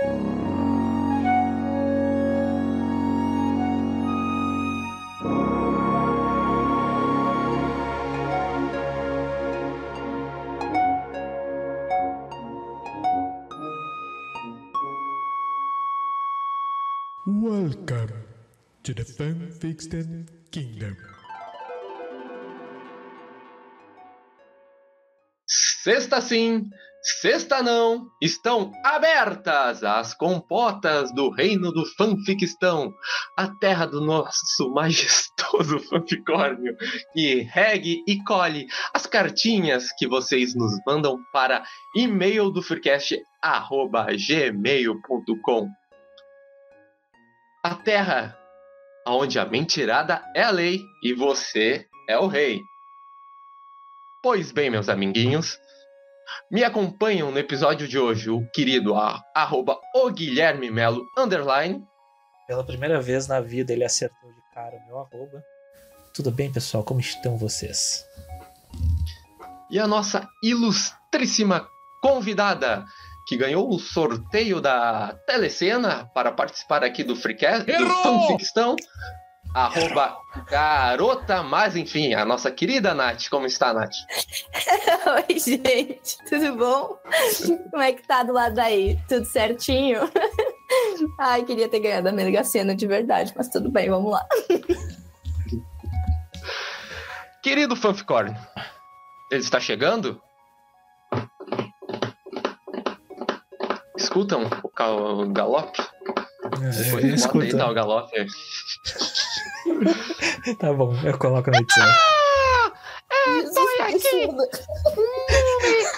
Welcome to the Fanfiction Kingdom. Sexta sim, sexta não, estão abertas as compotas do reino do fanficistão, a terra do nosso majestoso fanficórnio, que regue e colhe as cartinhas que vocês nos mandam para e-mail do freecast@gmail.com. A terra onde a mentirada é a lei e você é o rei. Pois bem, meus amiguinhos, me acompanham no episódio de hoje o querido a, arroba o Guilherme Melo underline. Pela primeira vez na vida ele acertou de cara o meu arroba. Tudo bem, pessoal? Como estão vocês? E a nossa ilustríssima convidada, que ganhou o sorteio da Telecena para participar aqui do Freecast, do Errou! Arroba garota, mas enfim, a nossa querida Nath. Como está, Nath? Oi, gente, tudo bom? Como é que tá do lado daí? Tudo certinho? Ai, queria ter ganhado a Mega Sena de verdade, mas tudo bem, vamos lá. Querido Fanficorn, ele está chegando? Escutam o, galope? Depois eu bota aí, tá, o galope. Tá bom, eu coloco na edição. Estou aqui!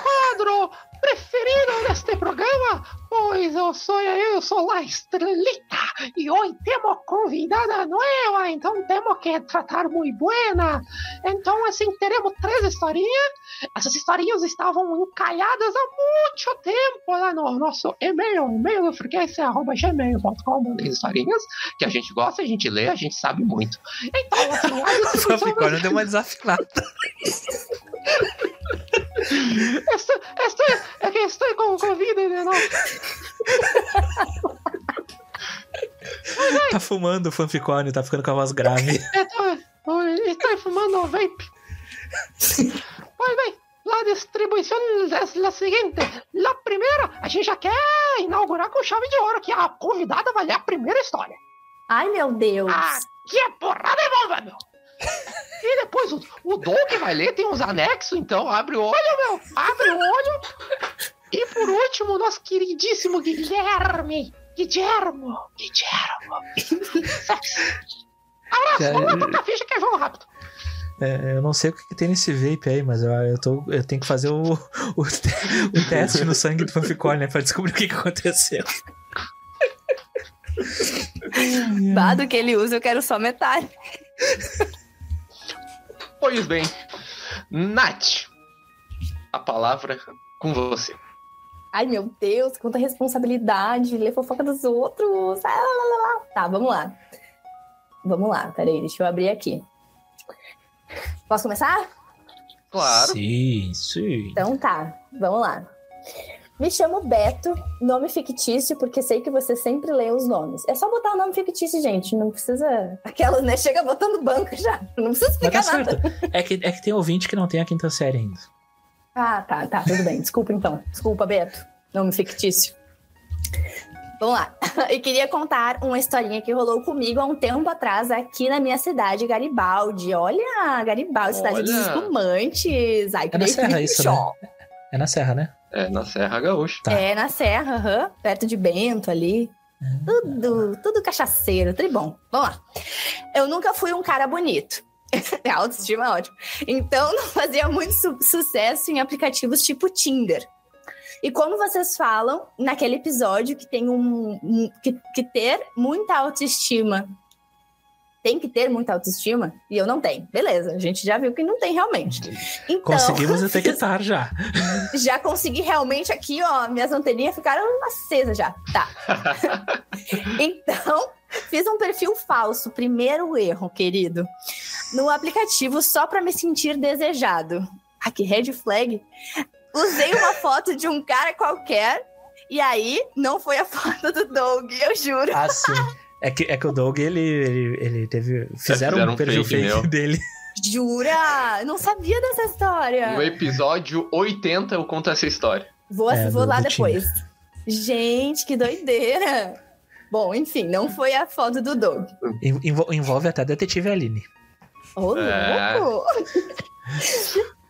quadro preferido deste programa, pois eu sou eu sou a Estrelita e hoje temos convidada nova, então temos que tratar muito buena. Então, assim, teremos três historinhas. Essas historinhas estavam encalhadas há muito tempo lá no nosso e-mail, e-mail do frequência.gmail.com, historinhas que a gente gosta, a gente lê, a gente sabe muito. Então, assim, a O distribuição deu uma desafinada. Estou, estou, é que estou com Covid, né? Não. Tá fumando o Fanficórnio, tá ficando com a voz grave. Estou, estou fumando vape. Pois bem, la distribuição é a seguinte. La primeira, a gente já quer inaugurar com chave de ouro, que a convidada vai ler a primeira história. Ai, meu Deus! Aqui é porrada e bomba, meu. E depois o, o Doug vai ler, tem uns anexos, então abre o olho, meu. Abre o olho. E por último, nosso queridíssimo Guilherme. Guilhermo. Guilhermo. Sexy. Abraço, vamos lá tocar ficha que é jogo rápido. É, eu não sei o que, que tem nesse vape aí, mas eu, eu, tô, eu tenho que fazer o, o, o teste no sangue do Fanficórnio, né? Pra descobrir o que, que aconteceu. Bado que ele usa, eu quero só metade. Pois bem, Nath, a palavra com você. Ai, meu Deus, quanta responsabilidade, ler fofoca dos outros. Ah, lá, lá, lá, lá. Tá, vamos lá. Vamos lá, peraí, deixa eu abrir aqui. Posso começar? Claro. Sim, sim. Então tá, vamos lá. Me chamo Beto, nome fictício, porque sei que você sempre lê os nomes. É só botar o nome fictício, gente. Não precisa. Aquela, né? Chega botando banco já. Não precisa Mas tá explicar nada. certo. É que, é que tem ouvinte que não tem a quinta série ainda. Ah, tá, tá, tudo bem. Desculpa então. Desculpa, Beto. Nome fictício. Vamos lá. Eu queria contar uma historinha que rolou comigo há um tempo atrás aqui na minha cidade, Garibaldi. Olha, Garibaldi, cidade dos Olha. espumantes. Ai, que É na Serra isso, né? show. É na Serra, né? É na Serra Gaúcha. Tá. É na Serra, perto de Bento ali. Tudo, tudo cachaceiro, tudo bom. Vamos lá. Eu nunca fui um cara bonito. A autoestima é ótimo. Então, não fazia muito su- sucesso em aplicativos tipo Tinder. E como vocês falam naquele episódio que tem um, um- que, que ter muita autoestima tem que ter muita autoestima e eu não tenho. Beleza, a gente já viu que não tem realmente. Então, Conseguimos detectar já. já consegui realmente aqui, ó, minhas anteninhas ficaram acesas já. Tá. então, fiz um perfil falso, primeiro erro, querido. No aplicativo só para me sentir desejado. Aqui, red flag. Usei uma foto de um cara qualquer E aí, não foi a foto do Doug, eu juro. Ah, sim. É que, é que o Doug, ele, ele, ele teve. Fizeram, fizeram um perfil fake fake, dele. Jura? Não sabia dessa história. No episódio 80 eu conto essa história. Vou, É, vou do- lá do depois. Gente, que doideira. Bom, enfim, não foi a foto do Doug. En- envol- Envolve até a detetive Aline. Ô, É. louco!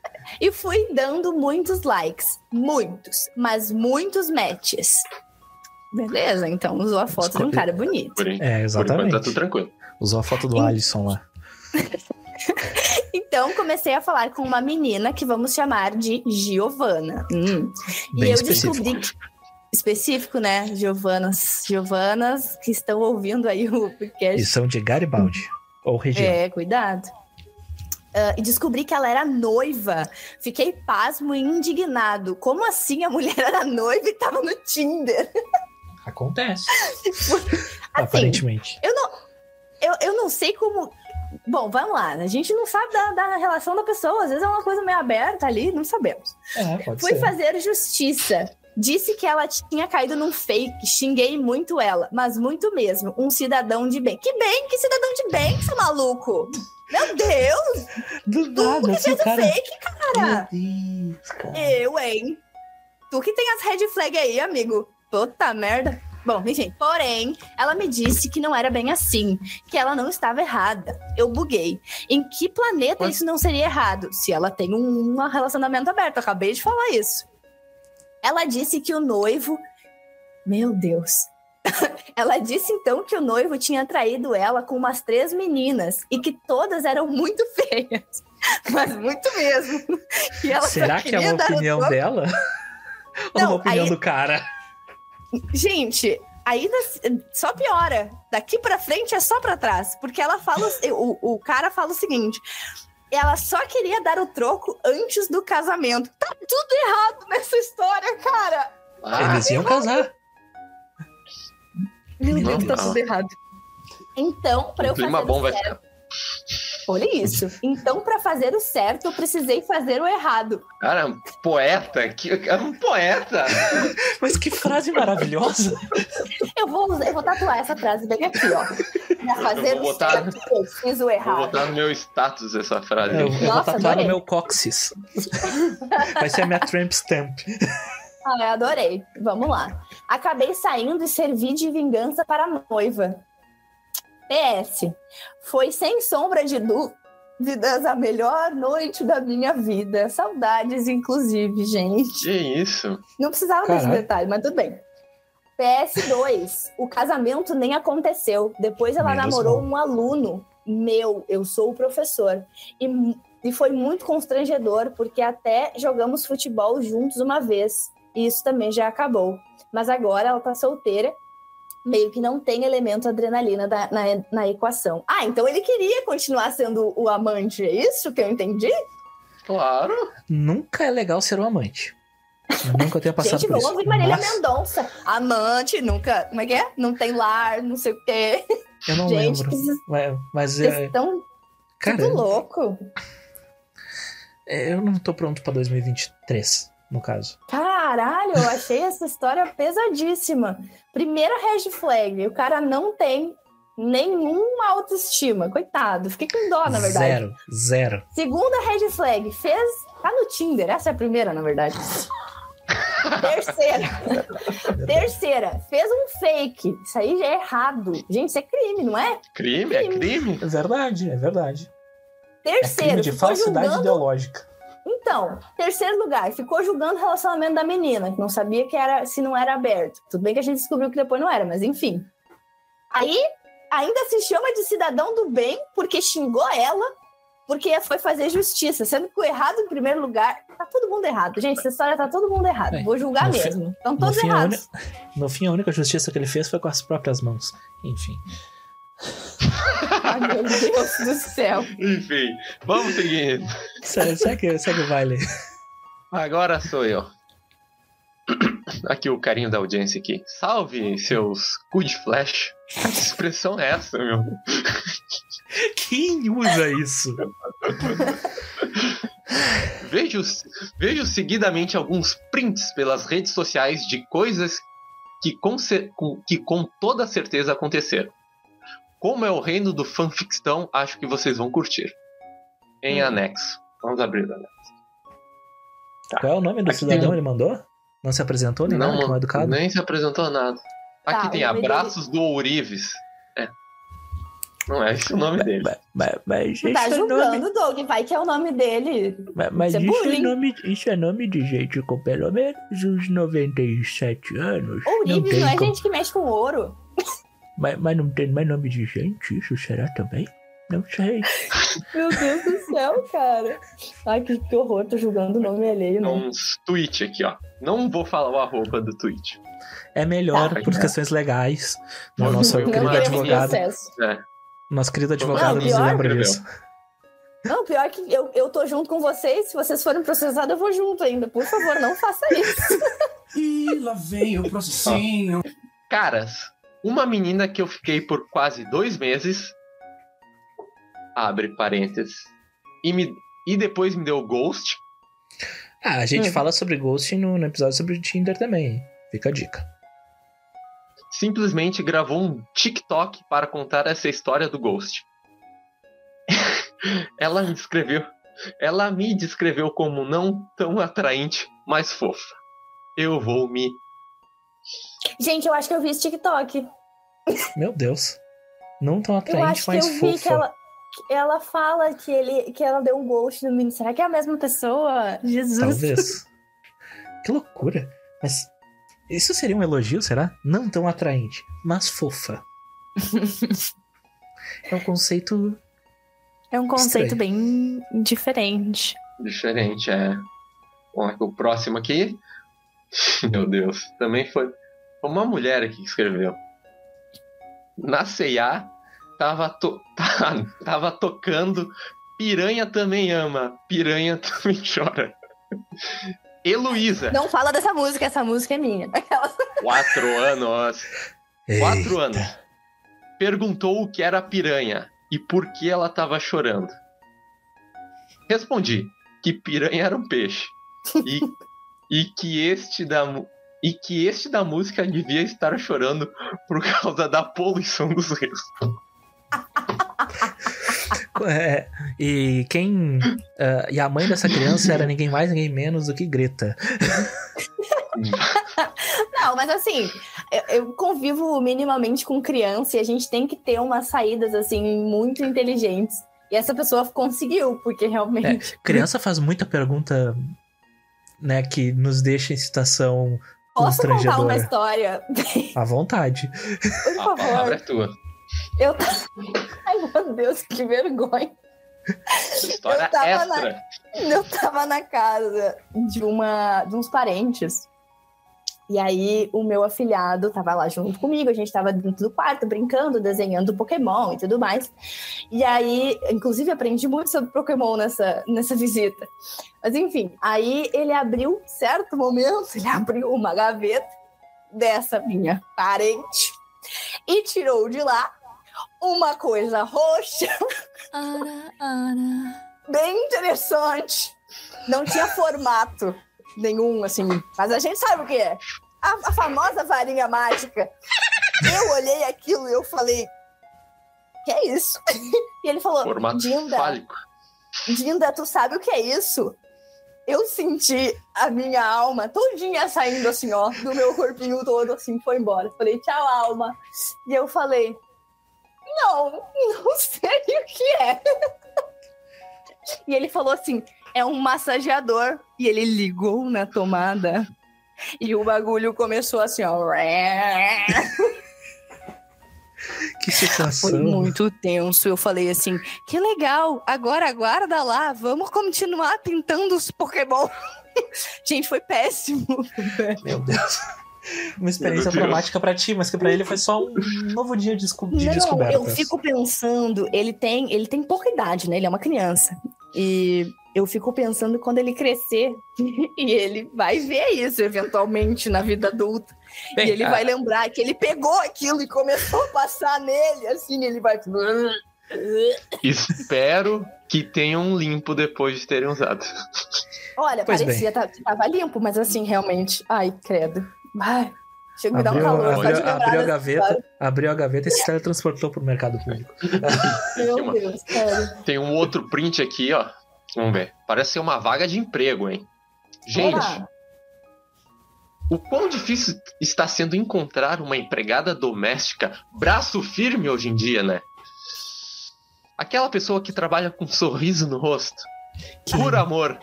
e fui dando muitos likes. Muitos, mas muitos matches. Beleza, então usou a foto de um cara bonito. Por, É, por enquanto exatamente. tá tudo tranquilo. Usou a foto do Em- Alisson lá. Então comecei a falar com uma menina que vamos chamar de Giovana. Hum. E eu específico. descobri que- específico, né? Giovanas, Giovanas que estão ouvindo aí o podcast. E são de Garibaldi. Ou região. É, cuidado. Ah, e descobri que ela era noiva. Fiquei pasmo e indignado. Como assim a mulher era noiva e tava no Tinder? Acontece. Assim, Aparentemente. eu não, eu, eu não sei como. Bom, vamos lá. A gente não sabe da, da relação da pessoa. Às vezes é uma coisa meio aberta ali, não sabemos. É, pode Fui ser. fazer justiça. Disse que ela tinha caído num fake. Xinguei muito ela, mas muito mesmo. Um cidadão de bem. Que bem? Que cidadão de bem, seu maluco? Meu Deus! Do Tu nada, que assim, fez o o cara. fake, cara! Meu Deus, cara. Eu, hein? Tu que tem as red flag aí, amigo. Puta merda. Bom, enfim. Porém, ela me disse que não era bem assim, que ela não estava errada. Eu buguei. Em que planeta Mas- isso não seria errado? Se ela tem um, um relacionamento aberto. Acabei de falar isso. Ela disse que o noivo. Meu Deus. ela disse então que o noivo tinha traído ela com umas três meninas e que todas eram muito feias. Mas muito mesmo. Será que é uma opinião dela? Ou Não, uma opinião aí- do cara? Gente, ainda só piora. Daqui pra frente é só pra trás. Porque ela fala. o, o cara fala o seguinte. Ela só queria dar o troco antes do casamento. Tá tudo errado nessa história, cara. Ah, Eles iam casar. Meu Não, Deus, tá tudo errado. Então, pra eu o clima fazer bom o vai ficar. Olha isso. Então, pra fazer o certo, eu precisei fazer o errado. Cara, um poeta. Que, é um poeta. Mas que frase maravilhosa. Eu vou, eu vou tatuar essa frase bem aqui, ó. Pra fazer vou o botar- certo, eu fiz o Vou errado. botar no meu status essa frase. Eu, eu vou Nossa, tatuar no adorei. meu cóccix. Vai ser a minha tramp stamp. Ah, eu adorei. Vamos lá. Acabei saindo e servi de vingança para a noiva. PS. Foi sem sombra de dúvidas a melhor noite da minha vida. Saudades, inclusive, gente. Que isso? Não precisava desse Caralho. detalhe, mas tudo bem. PS2. O casamento nem aconteceu. Depois ela Menos namorou mal. um aluno meu. Eu sou o professor. E, e foi muito constrangedor, porque até jogamos futebol juntos uma vez. E isso também já acabou. Mas agora ela tá solteira. Meio que não tem elemento adrenalina da- na, na equação. Ah, então ele queria continuar sendo o amante, é isso que eu entendi? Claro. Nunca é legal ser um amante. Nunca tenha passado Gente, por vamos isso. ouvir Marília Mas Mendonça. Amante, nunca. Como é que é? Não tem lar, não sei o quê. eu não Gente, lembro. vocês Mas, mas vocês é, estão cara, tudo louco. é, eu não tô pronto pra 2023, no caso. Caralho, eu achei essa história pesadíssima. Primeira red flag, o cara não tem nenhuma autoestima. Coitado, fiquei com dó, na verdade. Zero, zero. Segunda red flag, fez. Tá no Tinder, essa é a primeira, na verdade. Terceira. Terceira, fez um fake. Isso aí já é errado. Gente, isso é crime, não é? Crime? É crime? É verdade, é verdade. É Terceiro, crime de falsidade julgando ideológica. Então, terceiro lugar, ficou julgando o relacionamento da menina, que não sabia que era se não era aberto. Tudo bem que a gente descobriu que depois não era, mas enfim. Aí, ainda se chama de cidadão do bem porque xingou ela, porque foi fazer justiça, sendo que o errado em primeiro lugar. Tá todo mundo errado, gente. Essa história tá todo mundo errado. Vou julgar no fim- mesmo. Estão todos errados. No fim, a única justiça que ele fez foi com as próprias mãos. Enfim. Ai, meu Deus do céu. Enfim, vamos seguir. Segue, segue, segue o baile. Agora sou eu. Aqui o carinho da audiência aqui. Salve, seus cu de flash. Que expressão é essa, meu? Quem usa isso? Vejo, vejo seguidamente alguns prints pelas redes sociais de coisas que com- que com toda certeza aconteceram. Como é o reino do fanfictão, acho que vocês vão curtir. Em anexo. Vamos abrir o anexo. Qual é o nome do Aqui cidadão? tem um- Ele mandou? Não se apresentou nem nada, que mal educado? nem se apresentou nada. Aqui Tá, tem abraços do Ourives. É. Não é esse o nome dele. Mas, mas, mas tá é julgando, nome, Doug. Vai que é o nome dele. mas, mas Isso é isso, é nome, isso é nome de gente com pelo menos uns 97 anos. Ourives não, tem é como- gente que mexe com ouro. Mas, mas não tem mais nome de gente, isso será também? Não sei. Meu Deus do céu, cara. Ai, que, que horror. Tô julgando o nome alheio, não. Uns tweet aqui, ó. Não vou falar o arroba do tweet. É melhor Tá. por questões legais. O Não, nosso não querido advogado. É. Nosso querido Não, advogado nos pior- lembra disso. Não, pior que eu, eu tô junto com vocês. Se vocês forem processados, eu vou junto ainda. Por favor, não faça isso. Ih, lá vem o processinho. Caras, uma menina que eu fiquei por quase dois meses. Abre parênteses. E, me, e depois me deu ghost. Ah, a gente Hum. fala sobre Ghost no, no episódio sobre Tinder também. Fica a dica. Simplesmente gravou um TikTok para contar essa história do ghost. ela me descreveu. Ela me descreveu como não tão atraente, mas fofa. Eu vou me. Gente, eu acho que eu vi esse TikTok. Meu Deus. Não tão Eu atraente, acho que mas eu vi fofa. que ela, que ela fala que, ele, que ela deu um ghost no menino. Será que é a mesma pessoa? Jesus. Talvez. que loucura. Mas isso seria um elogio, será? Não tão atraente, mas fofa. é um conceito. É um conceito Estranho. bem diferente. Diferente, é. Bom, o próximo aqui. Meu Deus. Também foi foi uma mulher aqui que escreveu. Na C&A, tava, to... tava tocando Piranha também ama, Piranha também chora. Heloísa, Não fala dessa música, essa música é minha. Quatro anos. Quatro Eita. anos. Perguntou o que era piranha e por que ela estava chorando. Respondi que piranha era um peixe e, e que este da e que este da música devia estar chorando por causa da poluição dos rios. É, e quem. ah, e a mãe dessa criança era ninguém mais, ninguém menos do que Greta. Não, mas assim, eu, eu convivo minimamente com criança e a gente tem que ter umas saídas, assim, muito inteligentes. E essa pessoa conseguiu, porque realmente. Criança faz muita pergunta, né, que nos deixa em situação Posso contar uma história? À vontade. Por A favor. palavra é tua. Eu tava... Ai, meu Deus, que vergonha. História Eu tava extra. Eu tava na casa de, uma, de uns parentes. E aí, o meu afilhado tava lá junto comigo. A gente tava dentro do quarto, brincando, desenhando Pokémon e tudo mais. E aí, inclusive, aprendi muito sobre Pokémon nessa, nessa visita. Mas enfim, aí ele abriu, certo momento, ele abriu uma gaveta dessa minha parente e tirou de lá uma coisa roxa bem interessante. Não tinha formato nenhum, assim. Mas a gente sabe o que é. A, a famosa varinha mágica. Eu olhei aquilo e eu falei. Que é isso? E ele falou: Formato Dinda, fálico. Dinda, tu sabe o que é isso? Eu senti a minha alma todinha saindo assim, ó, do meu corpinho todo, assim, foi embora. Falei, tchau, alma. E eu falei, não, não sei o que é. E ele falou assim, é um massageador. E ele ligou na tomada. E o bagulho começou assim, ó. Que Foi situação. muito tenso. Eu falei assim: que legal, agora aguarda lá, vamos continuar pintando os Pokémon. Gente, foi péssimo. Meu Deus. Uma experiência traumática pra ti, mas que pra ele foi só um novo dia de, desco- de Não, descobertas. eu fico pensando, ele tem, ele tem pouca idade, né? Ele é uma criança. E eu fico pensando quando ele crescer e ele vai ver isso eventualmente na vida adulta. Bem, e ele a- vai lembrar que ele pegou aquilo e começou a passar nele, assim, ele vai. Espero que tenham um limpo depois de terem usado. Olha, Pois parecia tá- que tava limpo, mas assim, realmente. Ai, credo. Ai. Chega me dá um calor abriu, abriu a dessa gaveta, abriu a gaveta e se teletransportou pro mercado público. Meu Deus, sério. Tem um outro print aqui, ó. Vamos ver. Parece ser uma vaga de emprego, hein? Gente, Olá. o quão difícil está sendo encontrar uma empregada doméstica braço firme hoje em dia, né? Aquela pessoa que trabalha com um sorriso no rosto. Por amor.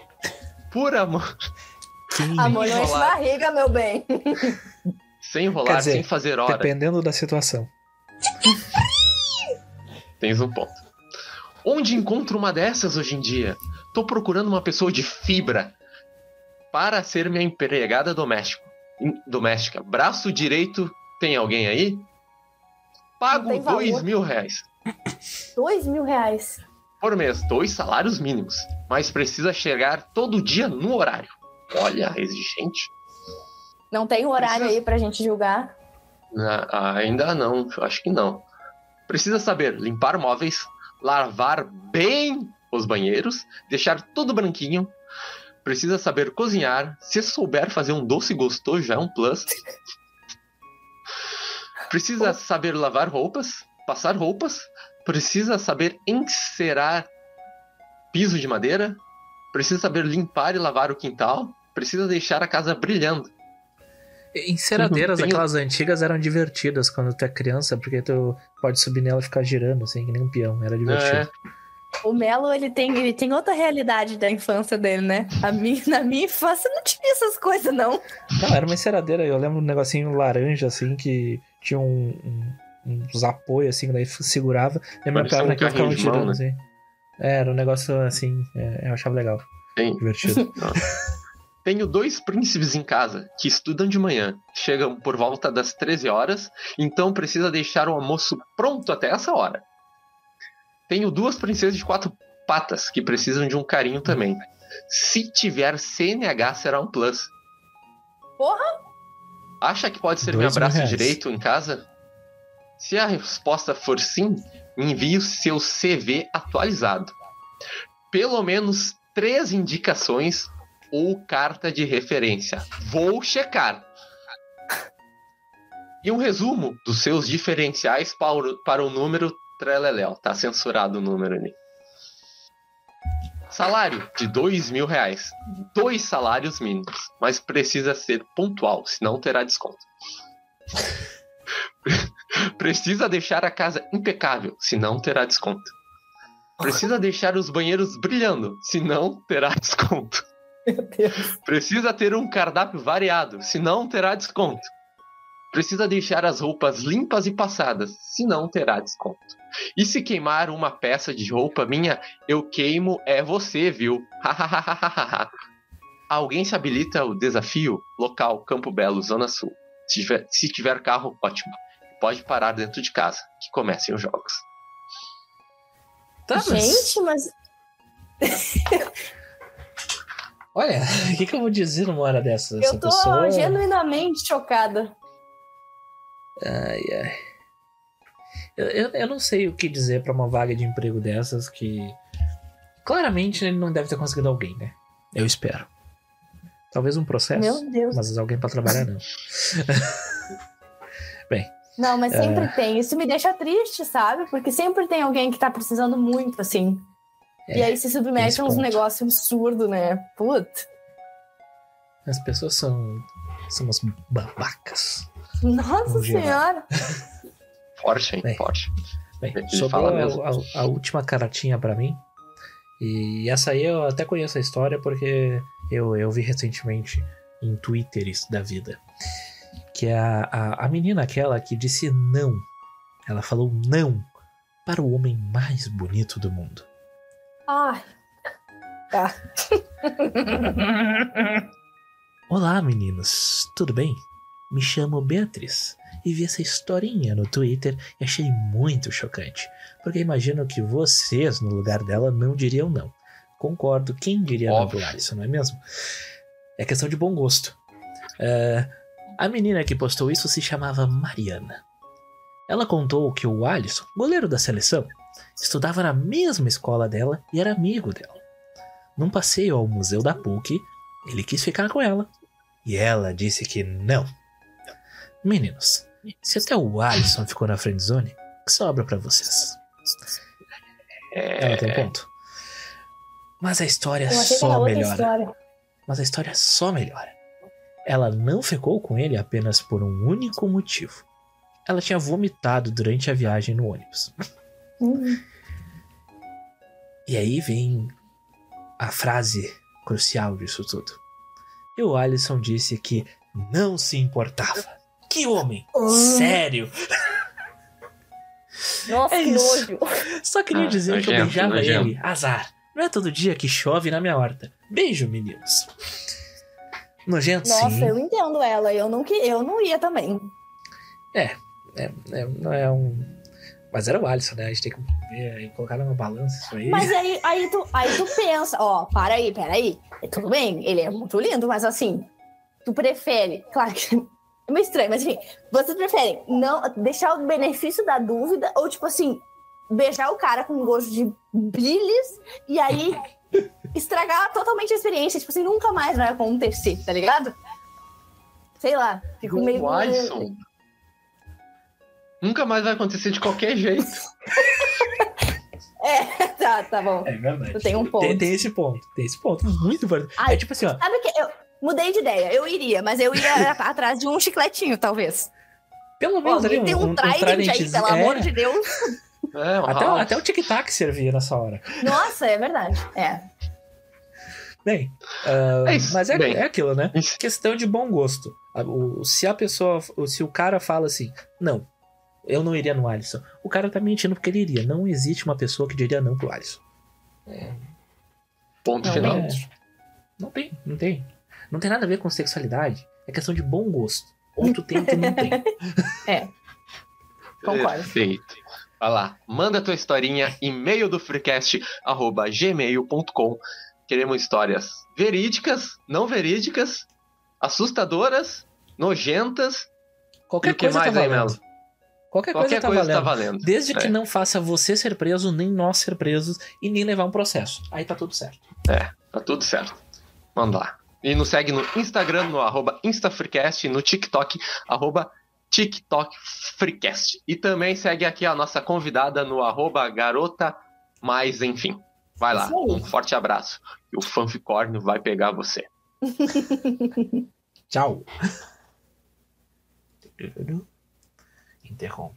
Por amor. Quem? Amor, não enche enrolar. barriga, meu bem. Sem enrolar, dizer, sem fazer hora. Dependendo da situação. Tens um ponto. Onde encontro uma dessas hoje em dia? Tô procurando uma pessoa de fibra para ser minha empregada doméstica. Doméstica. Braço direito, tem alguém aí? Pago dois mil reais Dois mil reais. por mês, dois salários mínimos, mas precisa chegar todo dia no horário. Olha, exigente. Não tem horário Precisa- aí pra gente julgar. Ainda não, acho que não. Precisa saber limpar móveis, lavar bem os banheiros, deixar tudo branquinho. Precisa saber cozinhar. Se souber fazer um doce gostoso, já é um plus. Precisa saber lavar roupas, passar roupas. Precisa saber encerar piso de madeira. Precisa saber limpar e lavar o quintal. Precisa deixar a casa brilhando. Enceradeiras, Tem- aquelas antigas, eram divertidas quando tu é criança, porque tu pode subir nela e ficar girando, assim, que nem um peão. Era divertido. É, O Melo, ele tem, ele tem outra realidade da infância dele, né? A minha, na minha infância não tinha essas coisas, não. Não, era uma enceradeira. Eu lembro um negocinho laranja, assim, que tinha um, um- uns apoios, assim, daí segurava. E a minha Parecia perna um que ficava de mão, girando, né? assim. É, era um negócio assim, é, eu achava legal, tem. divertido. Tenho dois príncipes em casa que estudam de manhã. Chegam por volta das 13 horas, então precisa deixar o almoço pronto até essa hora. Tenho duas princesas de quatro patas que precisam de um carinho também. Se tiver CNH, será um plus. Porra! Acha que pode ser Dois meu mil braço reais. direito em casa? Se a resposta for sim, envie o seu CV atualizado. Pelo menos três indicações ou carta de referência. Vou checar. E um resumo dos seus diferenciais para o, para o número Treleléu. Tá censurado o número ali. Salário de dois mil reais. Dois salários mínimos. Mas precisa ser pontual, senão terá desconto. precisa deixar a casa impecável, senão terá desconto. Precisa deixar os banheiros brilhando, senão terá desconto. Precisa ter um cardápio variado, senão terá desconto. Precisa deixar as roupas limpas e passadas, senão terá desconto. E se queimar uma peça de roupa minha, eu queimo é você, viu? Alguém se habilita o desafio? Local, Campo Belo, Zona Sul. Se tiver, se tiver carro, ótimo. Pode parar dentro de casa, que comecem os jogos. Tá, mas- Gente, mas Olha, o que, que eu vou dizer numa hora dessas? Essa eu tô pessoa. genuinamente chocada. Ai, ai. Eu, eu, eu não sei o que dizer pra uma vaga de emprego dessas que. Claramente ele não deve ter conseguido alguém, né? Eu espero. Talvez um processo. Meu Deus. Mas alguém pra trabalhar não. Não, mas sempre É. tem. Isso me deixa triste, sabe? Porque sempre tem alguém que tá precisando muito, assim. É, e aí se submete a uns negócios absurdos, né? Putz. As pessoas são. são umas babacas. Nossa senhora. Forte, hein? Bem. Forte. Bem, Ele sobrou a, a- a última caratinha pra mim. E essa aí eu até conheço a história porque eu, eu vi recentemente em Twitters da vida. Que é a, a, a menina aquela que disse não. Ela falou não para o homem mais bonito do mundo. Ai. Tá. Olá, meninos, tudo bem? Me chamo Beatriz e vi essa historinha no Twitter e achei muito chocante, porque imagino que vocês, no lugar dela, não diriam não. Concordo, quem diria não Óbvio. do Alisson, não é mesmo? É questão de bom gosto. É, a menina que postou isso se chamava Mariana. Ela contou que o Alisson, goleiro da seleção, estudava na mesma escola dela e era amigo dela. Num passeio ao museu da PUC, ele quis ficar com ela. E ela disse que não. Meninos, se até o Alisson ficou na friendzone, o que sobra pra vocês? Ela tem ponto. Mas a história só melhora. história. Mas a história só melhora. Ela não ficou com ele apenas por um único motivo. Ela tinha vomitado durante a viagem no ônibus. Hum. E aí vem a frase crucial disso tudo. E o Alisson disse que não se importava. Que homem! Ah. Sério! Nossa, É que isso. nojo. Só queria Ah, dizer que eu beijava nojento. ele. Azar. Não é todo dia que chove na minha horta. Beijo, meninos. Nojento, Nossa, sim. eu entendo ela. Eu não, eu não ia também. É, é, não é um. Mas era o Alisson, né? A gente tem que ver e colocar numa balança isso aí. Mas aí, aí, tu, aí tu pensa, ó, para aí, peraí. Tudo bem, ele é muito lindo, mas assim, tu prefere, claro que é meio estranho, mas enfim, vocês preferem não deixar o benefício da dúvida ou, tipo assim, beijar o cara com gosto de bilis e aí estragar totalmente a experiência, tipo assim, nunca mais vai acontecer, tá ligado? Sei lá, fico meio. O Alisson. Nunca mais vai acontecer de qualquer jeito. É, tá, tá bom. É verdade. Tu tem um ponto. Tem, tem esse ponto. Tem esse ponto muito importante. Ai, é tipo assim, ó. Sabe que eu mudei de ideia, eu iria, mas eu ia atrás de um chicletinho, talvez. Pelo menos ali tem um, um, trident aí, pelo amor É, de Deus. É, um Até, até o tic-tac servia nessa hora. Nossa, é verdade. É. Bem, ah, É isso, mas é, bem. é aquilo, né? Isso. Questão de bom gosto. A- o- se a pessoa, se o cara fala assim, não, eu não iria no Alisson, o cara tá mentindo porque ele iria. Não existe uma pessoa que diria não pro Alisson. Ponto Não, final. É, não tem, não tem. Não tem nada a ver com sexualidade. É questão de bom gosto. Ou tu tem ou tu não tem. Concordo. Perfeito. Vai lá, manda tua historinha, e-mail do freecast, arroba gmail.com. Queremos histórias verídicas, não verídicas, assustadoras, nojentas, Qualquer E o que coisa mais tá aí, valendo. Melo? Qualquer, qualquer coisa tá coisa valendo. tá valendo. Desde que É. não faça você ser preso, nem nós ser presos e nem levar um processo. Aí tá tudo certo. Tá tudo certo. Manda lá. E nos segue no Instagram, no arroba InstaFreecast, e no TikTok, arroba TikTokFreecast. E também segue aqui a nossa convidada no arroba garota mais enfim. Vai lá, um forte abraço. E o fanficórnio vai pegar você. Tchau. Interrompe.